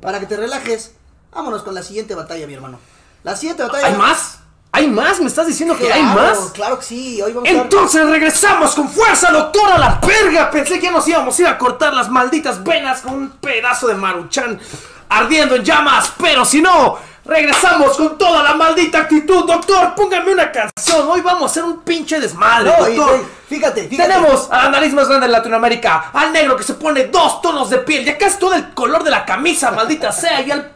Para que te relajes, vámonos con la siguiente batalla, mi hermano. La siguiente batalla. ¿Hay más? ¿Hay más? ¿Me estás diciendo que hay más? Claro que sí, hoy vamos a ver. Entonces regresamos con fuerza, doctora, a la verga. Pensé que ya nos íbamos a ir a cortar las malditas venas con un pedazo de maruchan ardiendo en llamas, pero si no, regresamos con toda la maldita actitud. Doctor, póngame una canción. Hoy vamos a hacer un pinche desmadre, No, y- doctor. y- fíjate, fíjate. Tenemos a la nariz más grande de Latinoamérica, al negro que se pone dos tonos de piel, ya casi todo el color de la camisa, maldita sea, y al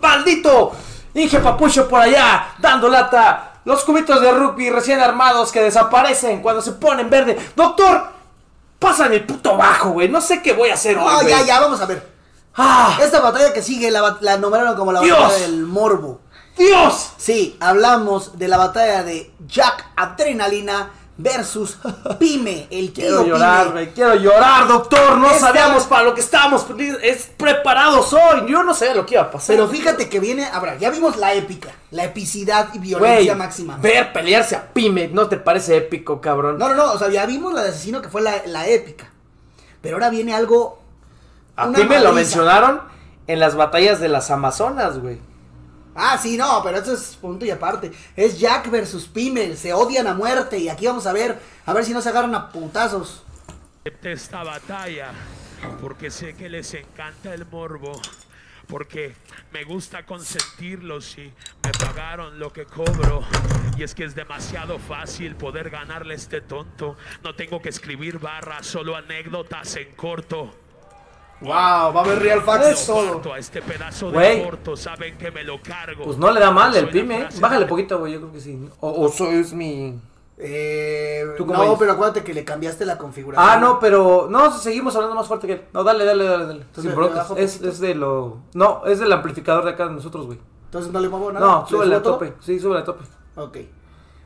maldito Inge Papucho por allá, dando lata. Los cubitos de rugby recién armados que desaparecen cuando se ponen verde. Doctor, pásame el puto bajo, güey. No sé qué voy a hacer hoy, No, ya, ya, vamos a ver. ¡Ah! Esta batalla que sigue la, la nombraron como la Dios. batalla del morbo. ¡Dios! Sí, hablamos de la batalla de Jack Adrenalina versus Pime, el Quiero tío llorar, Pime. Quiero llorar, doctor. No Esta- sabíamos para lo que estábamos es preparados hoy. Yo no sabía lo que iba a pasar. Pero fíjate que viene, habrá, ya vimos la épica, la epicidad y violencia máxima. ver pelearse a Pyme, ¿no te parece épico, cabrón? No, no, no, o sea, ya vimos la de asesino que fue la, la épica. Pero ahora viene algo. A una Pyme lo mencionaron en las batallas de las Amazonas, güey. Ah, sí, no, pero eso es punto y aparte. Es Jack versus Pime, se odian a muerte y aquí vamos a ver, a ver si no se agarran a putazos. acepté esta batalla porque sé que les encanta el morbo, porque me gusta consentirlos y me pagaron lo que cobro. Y es que es demasiado fácil poder ganarle a este tonto. No tengo que escribir barras, solo anécdotas en corto. Wow, va a haber Real Facts parto a este pedazo de Güey. corto, saben que me lo cargo. Pues no le da mal el Pyme. Bájale poquito, güey. Yo creo que sí. O, o soy es mi. Eh, ¿Tú cómo no, dices? pero acuérdate que le cambiaste la configuración. Ah, no, pero. No, seguimos hablando más fuerte que él. No, dale, dale, dale. dale. Sin ¿Le broncas. bajo Es, de lo. No, es del amplificador de acá de nosotros, güey. Entonces no le muevo nada. No, ¿Le súbele a todo? tope. Sí, súbele a tope. Ok.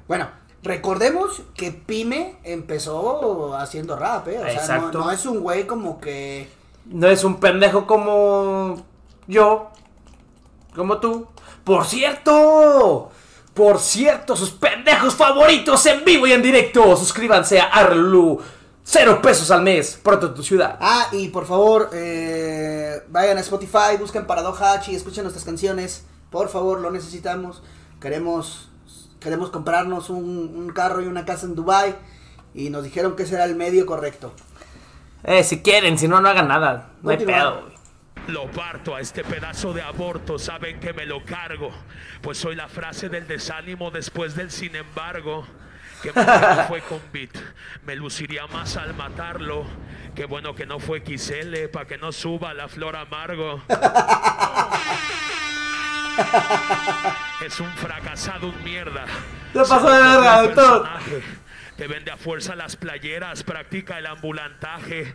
Bueno, recordemos que Pyme empezó haciendo rap, ¿eh? O sea, no, no es un güey como que. No es un pendejo como yo, como tú. Por cierto, por cierto, sus pendejos favoritos en vivo y en directo. Suscríbanse a Arlu. Cero pesos al mes, pronto en tu ciudad. Ah, y por favor, eh, vayan a Spotify, busquen Paradoja H y escuchen nuestras canciones. Por favor, lo necesitamos. Queremos, queremos comprarnos un, un carro y una casa en Dubai Y nos dijeron que ese era el medio correcto. Eh, si quieren, si no, no hagan nada. No hay pedo, güey. Lo parto a este pedazo de aborto, saben que me lo cargo. Pues soy la frase del desánimo después del sin embargo. Que bueno que no fue con beat, me luciría más al matarlo. Qué bueno que no fue XL, para que no suba la flor amargo. es un fracasado, un mierda. Se pasó de verga, doctor. personaje. Te vende a fuerza las playeras, practica el ambulantaje.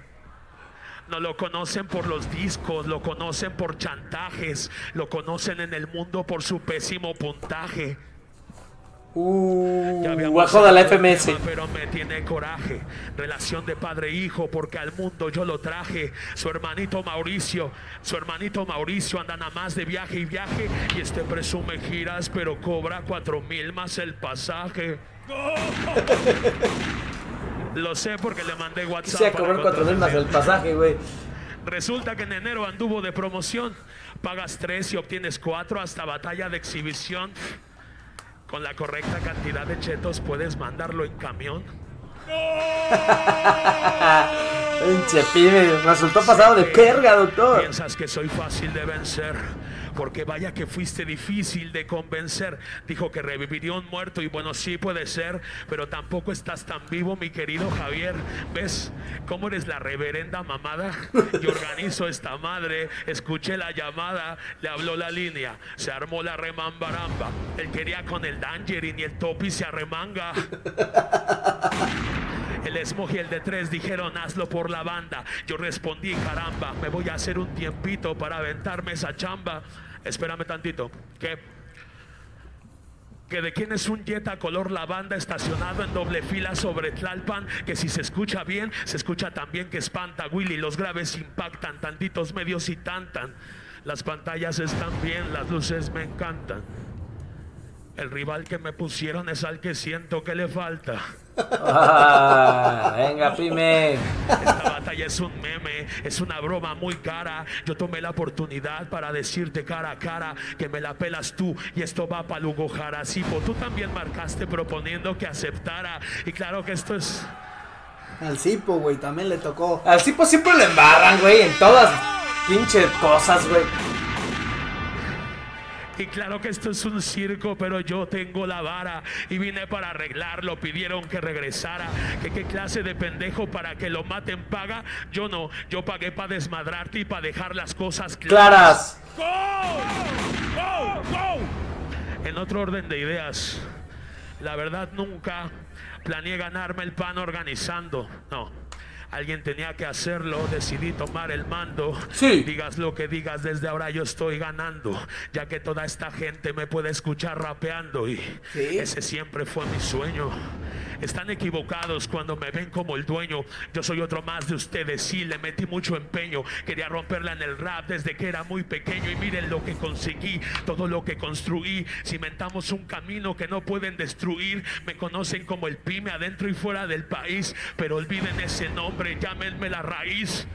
No lo conocen por los discos, lo conocen por chantajes, lo conocen en el mundo por su pésimo puntaje. Habíamos bajó de la FMS. tema, pero me tiene coraje. Relación de padre e porque al mundo yo lo traje. Su hermanito Mauricio, su hermanito Mauricio anda nada más de viaje y viaje. Y este presume giras, pero cobra cuatro mil más el pasaje. Lo sé porque le mandé WhatsApp. Para cobrar cuatro mil más el pasaje, güey. Resulta que en enero anduvo de promoción. Pagas tres y obtienes cuatro hasta batalla de exhibición. Con la correcta cantidad de chetos puedes mandarlo en camión. Pinche pibe, resultó pasado de perga, doctor. Piensas que soy fácil de vencer. Porque vaya que fuiste difícil de convencer. Dijo que reviviría un muerto y bueno, sí puede ser, pero tampoco estás tan vivo, mi querido Javier. ¿Ves cómo eres la reverenda mamada? Yo organizo esta madre, escuché la llamada, le habló la línea, se armó la remambaramba. Él quería con el Dangerin y el Topi se arremanga. El Smog y el de tres dijeron hazlo por la banda. Yo respondí, caramba, me voy a hacer un tiempito para aventarme esa chamba. Espérame tantito. ¿Qué? Que de quién es un Jetta color lavanda estacionado en doble fila sobre Tlalpan, que si se escucha bien, se escucha también que espanta Willy, los graves impactan, tantitos medios y tantan. Las pantallas están bien, las luces me encantan. El rival que me pusieron es al que siento que le falta. Ah, venga, Pime. Esta batalla es un meme, es una broma muy cara. Yo tomé la oportunidad para decirte cara a cara que me la pelas tú y esto va para Lugo Jara. Sí, pues tú también marcaste proponiendo que aceptara. Y claro que esto es. Al Cipo, güey, también le tocó. Al Cipo siempre le embarran, güey, en todas pinches cosas, güey. Y claro que esto es un circo, pero yo tengo la vara y vine para arreglarlo. Pidieron que regresara. Que qué clase de pendejo para que lo maten paga. Yo no, yo pagué para desmadrarte y para dejar las cosas Claras. ¡Go! ¡Go! ¡Go! En otro orden de ideas, la verdad nunca planeé ganarme el pan organizando. No. Alguien tenía que hacerlo, decidí tomar el mando. Sí. Digas lo que digas, desde ahora yo estoy ganando, ya que toda esta gente me puede escuchar rapeando y Sí. ese siempre fue mi sueño. Están equivocados cuando me ven como el dueño. Yo soy otro más de ustedes, sí, le metí mucho empeño. Quería romperla en el rap desde que era muy pequeño y miren lo que conseguí, todo lo que construí. Cimentamos un camino que no pueden destruir. Me conocen como el pyme adentro y fuera del país, pero olviden ese nombre, llámenme la raíz.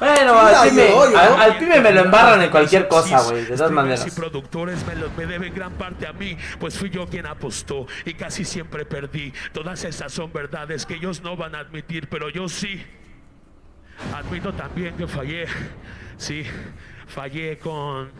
Bueno, al yo. al, al Pime me lo embarran en cualquier cosa, güey, de todas maneras. Y productores me, lo- me deben gran parte a mí, pues fui yo quien apostó y casi siempre perdí. Todas esas son verdades que ellos no van a admitir, pero yo sí. Admito también que fallé. Sí, fallé con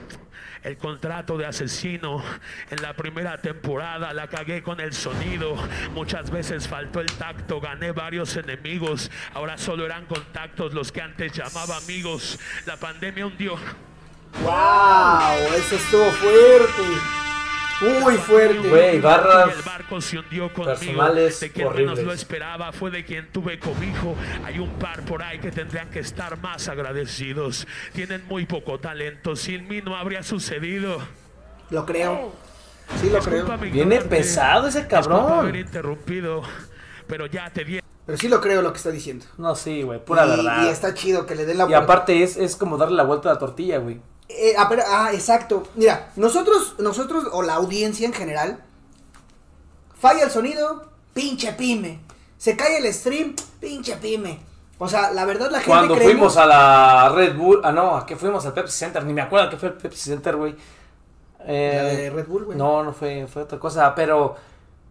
el contrato de asesino en la primera temporada. La cagué con el sonido. Muchas veces faltó el tacto. Gané varios enemigos. Ahora solo eran contactos los que antes llamaba amigos. La pandemia hundió. ¡Wow! Eso estuvo fuerte. Muy fuerte. Güey, barras el barco se hundió conmigo. personales de quien menos horribles. lo esperaba fue de quien tuve cobijo. Hay un par por ahí que tendrían que estar más agradecidos. Tienen muy poco talento. Sin mí no habría sucedido. Lo creo. Sí, lo creo. Discúlpame Viene pesado ese Disculpa cabrón. haber interrumpido. Pero ya te di. Pero sí lo creo lo que está diciendo. No, sí, güey, pura y, verdad. Y está chido que le den la Y aparte es, es como darle la vuelta a la tortilla, güey. Eh, ah, pero- ah, exacto. Mira, nosotros, nosotros, o la audiencia en general, falla el sonido, pinche pyme. Se cae el stream, pinche pyme. O sea, la verdad la gente Cuando creemos- fuimos a la Red Bull, ah no, ¿a qué fuimos? Al Pepsi Center, ni me acuerdo que fue el Pepsi Center, güey. Eh, La de Red Bull, güey. No, no fue, fue otra cosa, pero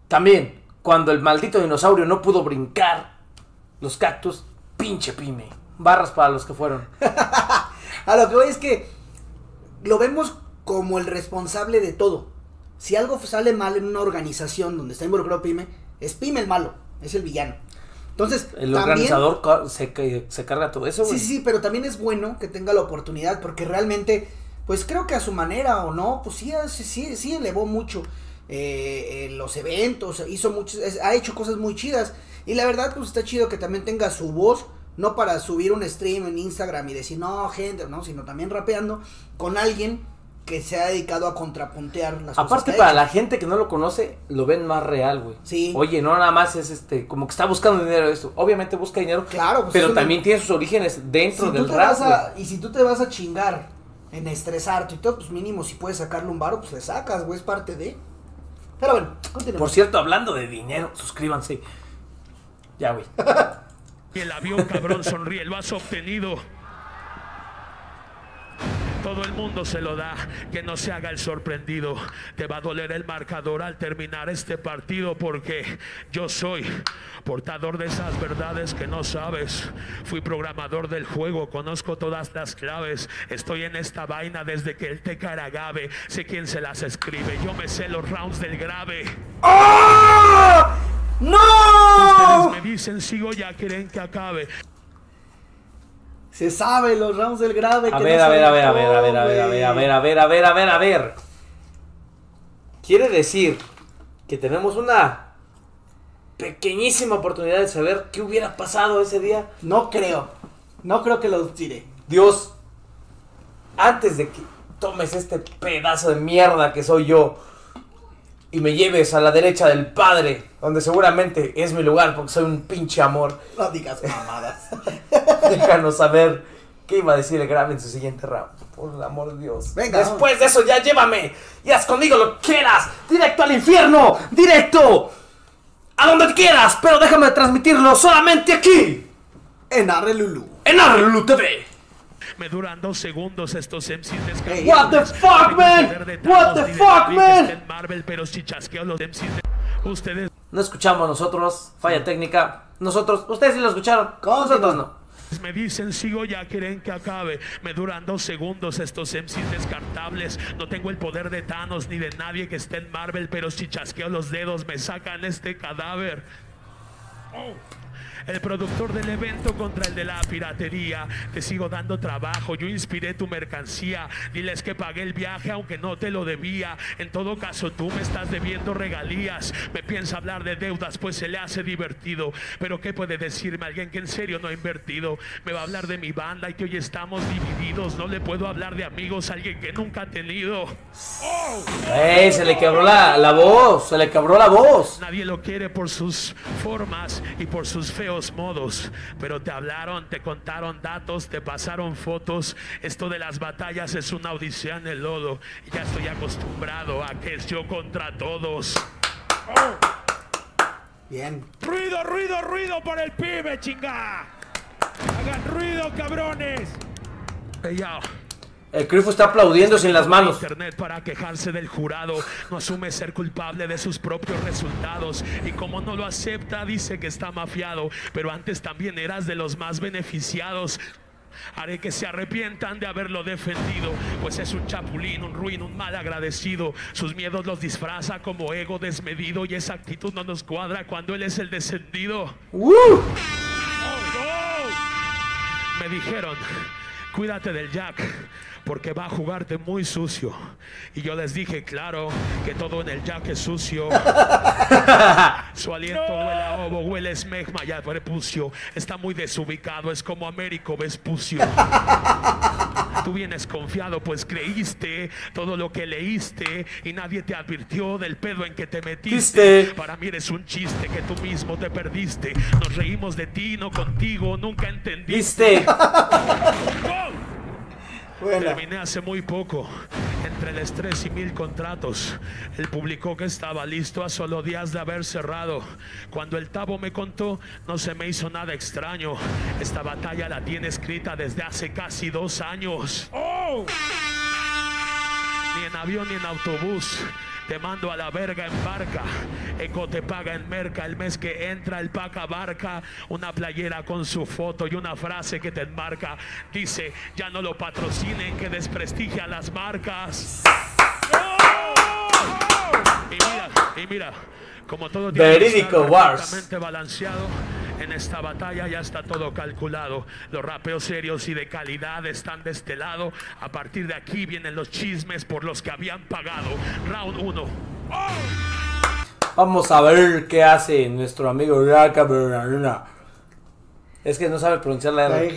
también, cuando el maldito dinosaurio no pudo brincar los cactus, pinche pyme. Barras para los que fueron. A lo que voy es que lo vemos como el responsable de todo. Si algo sale mal en una organización donde está involucrado Pyme, es Pyme el malo, es el villano. Entonces, El también- organizador se, se carga todo eso, Sí, güey. sí, sí, pero también es bueno que tenga la oportunidad porque realmente, pues creo que a su manera o no, pues sí, sí, sí, sí elevó mucho eh, eh, los eventos, hizo muchos, ha hecho cosas muy chidas y la verdad pues está chido que también tenga su voz, no para subir un stream en Instagram y decir no gente, no, sino también rapeando con alguien que se ha dedicado a contrapuntear las cosas Aparte para la gente que no lo conoce, lo ven más real, güey. Sí. Oye, no nada más es este, como que está buscando dinero esto. Obviamente busca dinero, Claro, pues, pero una- también tiene sus orígenes dentro Si tú del te rap, vas a- güey. y si tú te vas a chingar en estresarte y todo, pues mínimo si puedes sacarle un varo, pues le sacas, güey, es parte de. Pero bueno, continuemos. Por cierto, hablando de dinero, suscríbanse. Ya, güey. Y el avión, cabrón, sonríe. Lo has obtenido. Todo el mundo se lo da, que no se haga el sorprendido. Te va a doler el marcador al terminar este partido porque yo soy portador de esas verdades que no sabes. Fui programador del juego, conozco todas las claves. Estoy en esta vaina desde que el teca era agave. Sé quién se las escribe, yo me sé los rounds del grave. ¡Ah! ¡No! Dicen, sigo ya, quieren que acabe. Se sabe los rounds del grave. A que ver, no a ver, a ver, a ver, a ver, a ver, a ver, a ver, a ver, a ver, a ver, a ver. Quiere decir que tenemos una pequeñísima oportunidad de saber qué hubiera pasado ese día. No creo. No creo que lo tire. Dios, antes de que tomes este pedazo de mierda que soy yo y me lleves a la derecha del Padre, donde seguramente es mi lugar porque soy un pinche amor, No digas mamadas. déjanos saber ¿Qué iba a decir el grave en su siguiente round? Por el amor de Dios. Venga, Después de eso, ya llévame. Y haz conmigo lo que quieras. Directo al infierno. Directo. A donde quieras. Pero déjame transmitirlo solamente aquí. En Arrelulu. En Arlulu TV. Me duran dos segundos estos MCs Hey, What the fuck, man? What the fuck, man? Marvel, pero si chasqueo los MCs de... Ustedes No escuchamos nosotros. Falla técnica. Nosotros. Ustedes sí lo escucharon. Nosotros no. me dicen, sigo ya, quieren que acabe. Me duran dos segundos estos MCs descartables. No tengo el poder de Thanos ni de nadie que esté en Marvel, pero si chasqueo los dedos me sacan este cadáver. Oh. El productor del evento contra el de la piratería. Te sigo dando trabajo. Yo inspiré tu mercancía. Diles que pagué el viaje aunque no te lo debía. En todo caso, tú me estás debiendo regalías. Me piensa hablar de deudas, pues se le hace divertido. Pero ¿qué puede decirme alguien que en serio no ha invertido? Me va a hablar de mi banda y que hoy estamos divididos. No le puedo hablar de amigos a alguien que nunca ha tenido. ¡Ey! Se le quebró la, la voz. Se le quebró la voz. Nadie lo quiere por sus formas y por sus feos modos, pero te hablaron, te contaron datos, te pasaron fotos. Esto de las batallas es una odisea en el lodo. Ya estoy acostumbrado a que es yo contra todos. Bien. Ruido, ruido, ruido por el pibe, chinga. Hagan ruido, cabrones. Ey, yo. El Crifo está aplaudiendo sin las manos. Internet para quejarse del jurado. No asume ser culpable de sus propios resultados. Y como no lo acepta, dice que está mafiado. Pero antes también eras de los más beneficiados. Haré que se arrepientan de haberlo defendido, pues es un chapulín, un ruin, un mal agradecido. Sus miedos los disfraza como ego desmedido y esa actitud no nos cuadra cuando él es el descendido. ¡Uh! Me dijeron, cuídate del Jack, porque va a jugarte muy sucio. Y yo les dije, claro, que todo en el Jack es sucio. Su aliento huele a ovo, huele a esmegma y a prepucio. Está muy desubicado, es como Américo Vespucio. Tú vienes confiado, pues creíste todo lo que leíste y nadie te advirtió del pedo en que te metiste. Viste. Para mí eres un chiste que tú mismo te perdiste. Nos reímos de ti, no contigo, nunca entendiste. ¿Viste? Buena. Terminé hace muy poco. Entre el estrés y mil contratos. Él publicó que estaba listo a solo días de haber cerrado. Cuando el Tabo me contó, no se me hizo nada extraño. Esta batalla la tiene escrita desde hace casi dos años. Ni en avión ni en autobús. Te mando a la verga en barca. Eco te paga en merca. El mes que entra el paca barca. Una playera con su foto y una frase que te enmarca. Dice, ya no lo patrocinen que desprestigia las marcas. Y mira, y mira, como todo tiene Verídico Wars. balanceado, en esta batalla ya está todo calculado. Los rapeos serios y de calidad están de este lado. A partir de aquí vienen los chismes por los que habían pagado. Round 1. Vamos a ver qué hace nuestro amigo Raka. Es que no sabe pronunciar la R.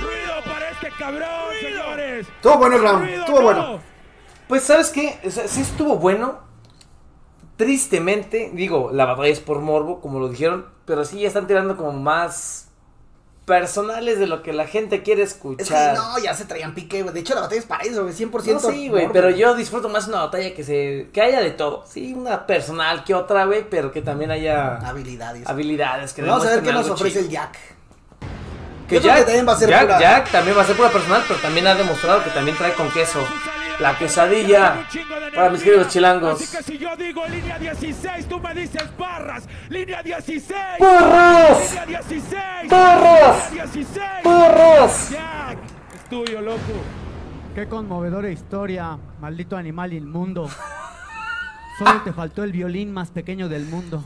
Ruido para este cabrón, señores. Estuvo bueno el round. Ruido, Estuvo no. bueno. Pues, ¿sabes qué? O sea, sí estuvo bueno. Tristemente, digo, la batalla es por morbo, como lo dijeron. Pero sí ya están tirando como más personales de lo que la gente quiere Es que escuchar. no, ya se traían pique, güey. De hecho, la batalla es para eso, güey. 100%. No, sí, güey, pero yo disfruto más una batalla que se que haya de todo. Sí, una personal que otra, güey, pero que también haya Habilidades. habilidades que Vamos a ver qué nos ofrece el Jack. Que Jack, que también va a ser Jack, pura- Jack también va a ser pura personal, pero también ha demostrado que también trae con queso. La quesadilla para mis queridos chilangos. Así que si yo digo línea 16, tú me dices barras. Línea 16. ¡Porros! Línea 16. ¡Porros! Línea 16. ¡Porros! Jack, es tuyo, loco. Qué conmovedora historia, maldito animal inmundo. Solo te faltó el violín más pequeño del mundo.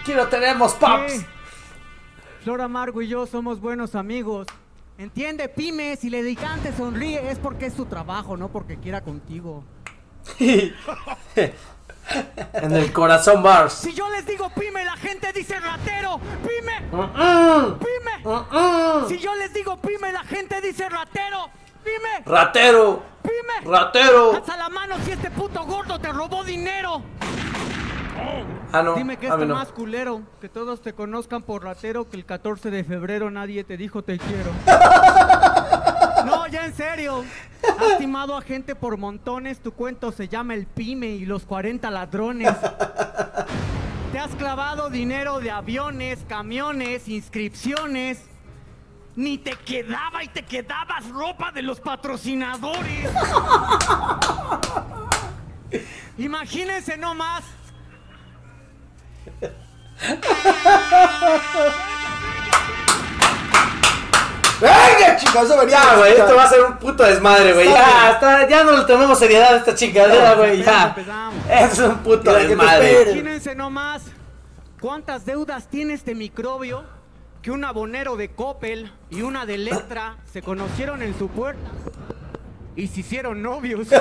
Aquí lo tenemos, paps. ¿Qué? Flor Amargo y yo somos buenos amigos. Entiende, Pyme, si le dedicante sonríe es porque es su trabajo, no porque quiera contigo. En el corazón bars. Si yo les digo Pyme, la gente dice ratero. Pyme, Mm, Pyme. Si yo les digo Pyme, la gente dice ratero. Pyme, Ratero, Pyme. ratero. Alza la mano si este puto gordo te robó dinero. Ah, no. Dime que está no. más culero, que todos te conozcan por ratero, que el 14 de febrero nadie te dijo te quiero. No, ya en serio. Has timado a gente por montones, tu cuento se llama El Pyme y los 40 ladrones. Te has clavado dinero de aviones, camiones, inscripciones. Ni te quedaba y te quedabas ropa de los patrocinadores. Imagínense nomás. ¡Venga, chicos! Eso venía Ya, güey, esto va a ser un puto desmadre, güey. Ya, hasta, ya no le tomemos seriedad a esta chingadera, güey. Ya. Empezamos. Es un puto desmadre. Imagínense nomás cuántas deudas tiene este microbio que un abonero de Coppel y una de Electra se conocieron en su puerta y se hicieron novios.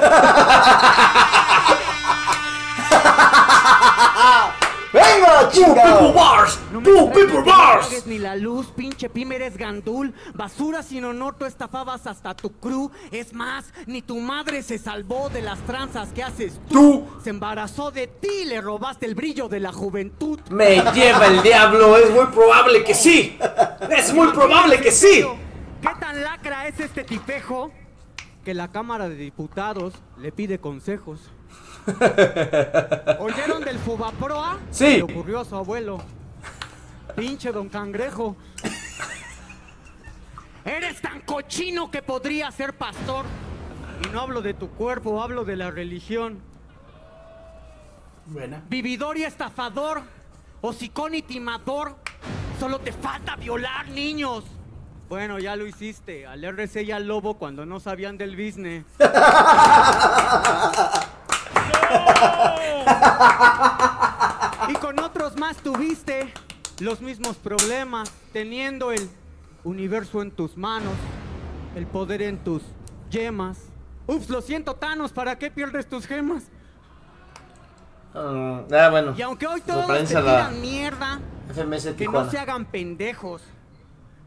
¡Venga, people chicos! bars. Extraña people bars. ni la luz, pinche pyme, eres gandul. Basura sin honor, tú estafabas hasta tu crew. Es más, ni tu madre se salvó de las tranzas que haces tú. Se embarazó de ti y le robaste el brillo de la juventud. Me lleva el diablo. Es muy probable que sí. Es muy probable que sí. ¿Qué tan lacra es este tipejo que la Cámara de Diputados le pide consejos? ¿Oyeron del Fubaproa? Sí. Le ocurrió a su abuelo. Pinche don Cangrejo. Eres tan cochino que podría ser pastor. Y no hablo de tu cuerpo, hablo de la religión. Buena. Vividor y estafador, hocicón y timador. Solo te falta violar niños. Bueno, ya lo hiciste. Al RC y al lobo cuando no sabían del business. y con otros más tuviste los mismos problemas, teniendo el universo en tus manos, el poder en tus yemas. Ups, lo siento, Thanos, ¿para qué pierdes tus gemas? Ah, ah, bueno. Y aunque hoy todos te la mierda, FMS que no se hagan pendejos.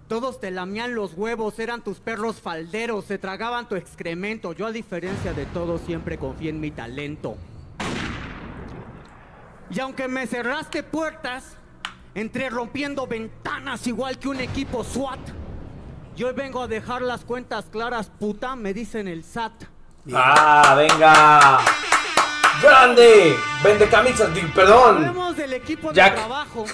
Todos te lamían los huevos, eran tus perros falderos, se tragaban tu excremento. Yo a diferencia de todos siempre confié en mi talento. Y aunque me cerraste puertas, entré rompiendo ventanas igual que un equipo SWAT. Y hoy vengo a dejar las cuentas claras, puta, me dicen el SAT. Ah, venga. Grande. Vende camisas. Perdón. Hablemos del equipo Jack. de trabajo.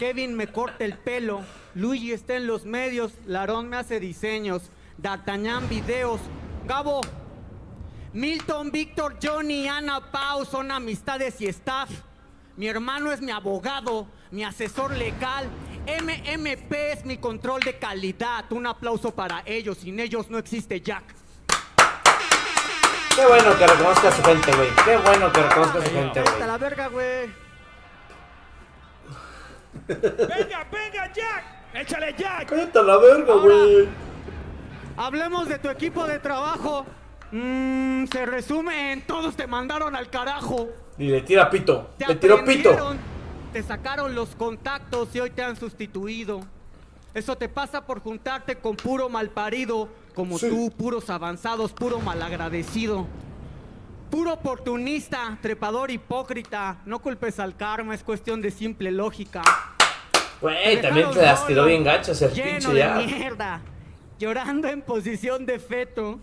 Kevin me corta el pelo. Luigi está en los medios. Larón me hace diseños. D'Artagnan videos. Gabo. Milton, Víctor, Johnny, Ana, Pau son amistades y staff. Mi hermano es mi abogado, mi asesor legal. MMP es mi control de calidad. Un aplauso para ellos. Sin ellos no existe Jack. Qué bueno que reconozca a su gente, güey. Qué bueno que reconozca a su gente, Hasta güey. la verga, güey. Venga, venga, Jack. Échale, Jack. Cállate a la verga, güey. Hablemos de tu equipo de trabajo. Mm, se resume en todos te mandaron al carajo. Y le tira pito. Te Le tiró pito. Te sacaron los contactos y hoy te han sustituido. Eso te pasa por juntarte con puro malparido, como tú, puros avanzados, puro malagradecido. Puro oportunista, trepador hipócrita. No culpes al karma, es cuestión de simple lógica. Güey, también te las tiró bien gachas el lleno pinche de ya. mierda, llorando en posición de feto.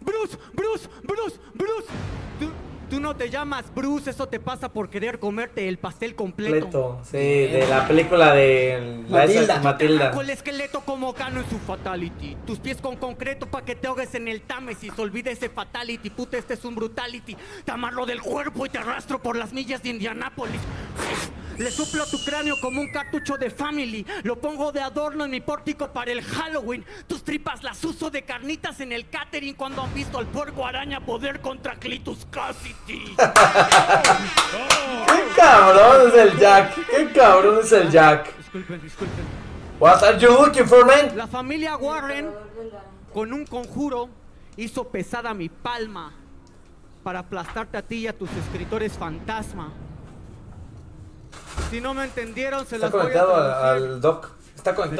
Bruce, Bruce, Bruce, Bruce. Tú, tú no te llamas Bruce, eso te pasa por querer comerte el pastel completo. Completo. Sí, de la película de la esa- Matilda. Matilda. Con el esqueleto como Cano en su fatality. Tus pies con concreto pa' que te ahogues en el Támesis. Olvida ese fatality, puta, este es un brutality. Te amarro del cuerpo y te arrastro por las millas de Indianápolis. Le suplo tu cráneo como un cartucho de family. Lo pongo de adorno en mi pórtico para el Halloween. Tus tripas las uso de carnitas en el catering cuando han visto al puerco araña poder contra Clitus Cassidy. Qué cabrón es el Jack. Qué cabrón es el Jack. disculpen, disculpen. What are you looking for, man? La familia Warren, con un conjuro, hizo pesada mi palma para aplastarte a ti y a tus escritores fantasma. Si no me entendieron, se Está las voy a conectado al, traducir. al doc. Está conectado.